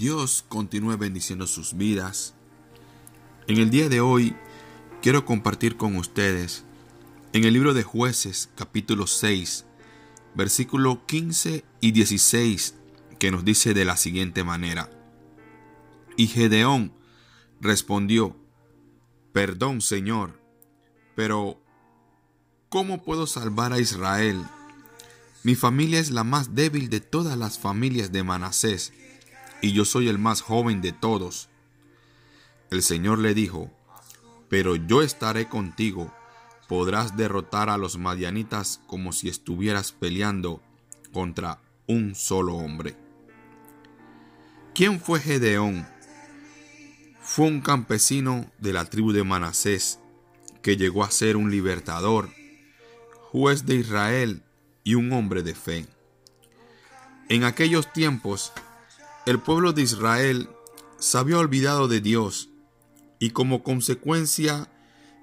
Dios continúe bendiciendo sus vidas. En el día de hoy quiero compartir con ustedes en el libro de jueces capítulo 6 versículo 15 y 16 que nos dice de la siguiente manera. Y Gedeón respondió, Perdón Señor, pero ¿cómo puedo salvar a Israel? Mi familia es la más débil de todas las familias de Manasés y yo soy el más joven de todos. El Señor le dijo, pero yo estaré contigo, podrás derrotar a los madianitas como si estuvieras peleando contra un solo hombre. ¿Quién fue Gedeón? Fue un campesino de la tribu de Manasés que llegó a ser un libertador, juez de Israel y un hombre de fe. En aquellos tiempos, el pueblo de Israel se había olvidado de Dios y como consecuencia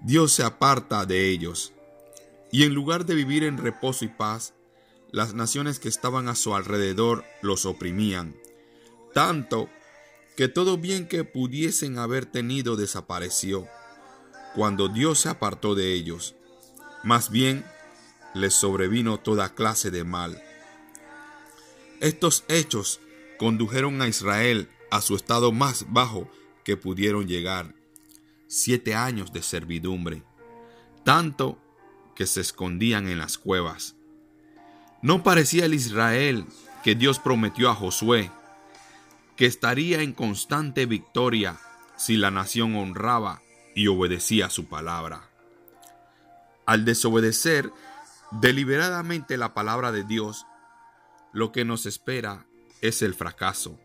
Dios se aparta de ellos. Y en lugar de vivir en reposo y paz, las naciones que estaban a su alrededor los oprimían, tanto que todo bien que pudiesen haber tenido desapareció, cuando Dios se apartó de ellos. Más bien, les sobrevino toda clase de mal. Estos hechos condujeron a Israel a su estado más bajo que pudieron llegar, siete años de servidumbre, tanto que se escondían en las cuevas. No parecía el Israel que Dios prometió a Josué, que estaría en constante victoria si la nación honraba y obedecía su palabra. Al desobedecer deliberadamente la palabra de Dios, lo que nos espera es el fracaso.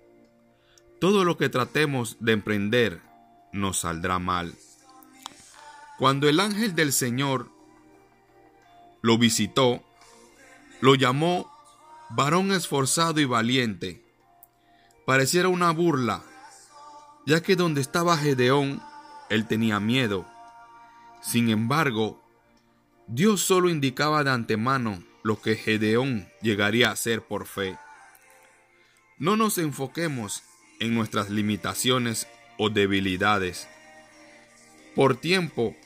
Todo lo que tratemos de emprender nos saldrá mal. Cuando el ángel del Señor lo visitó, lo llamó varón esforzado y valiente. Pareciera una burla, ya que donde estaba Gedeón, él tenía miedo. Sin embargo, Dios solo indicaba de antemano lo que Gedeón llegaría a hacer por fe. No nos enfoquemos en nuestras limitaciones o debilidades. Por tiempo,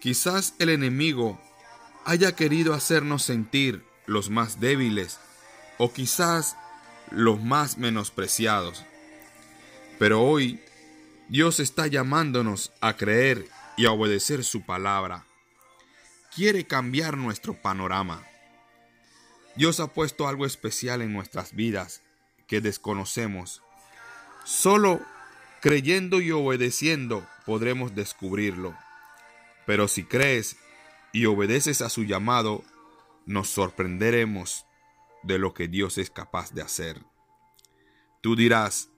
quizás el enemigo haya querido hacernos sentir los más débiles o quizás los más menospreciados. Pero hoy Dios está llamándonos a creer y a obedecer su palabra. Quiere cambiar nuestro panorama. Dios ha puesto algo especial en nuestras vidas que desconocemos. Solo creyendo y obedeciendo podremos descubrirlo. Pero si crees y obedeces a su llamado, nos sorprenderemos de lo que Dios es capaz de hacer. Tú dirás,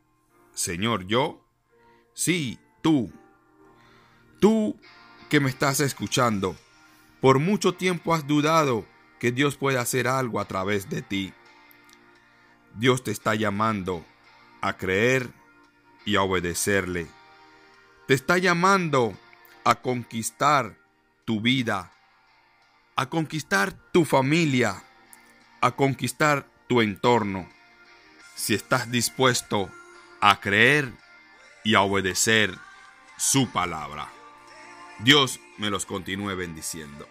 Señor, ¿yo? Sí, tú. Tú que me estás escuchando, por mucho tiempo has dudado que Dios puede hacer algo a través de ti. Dios te está llamando a creer y a obedecerle. Te está llamando a conquistar tu vida, a conquistar tu familia, a conquistar tu entorno. Si estás dispuesto a creer y a obedecer su palabra. Dios me los continúe bendiciendo.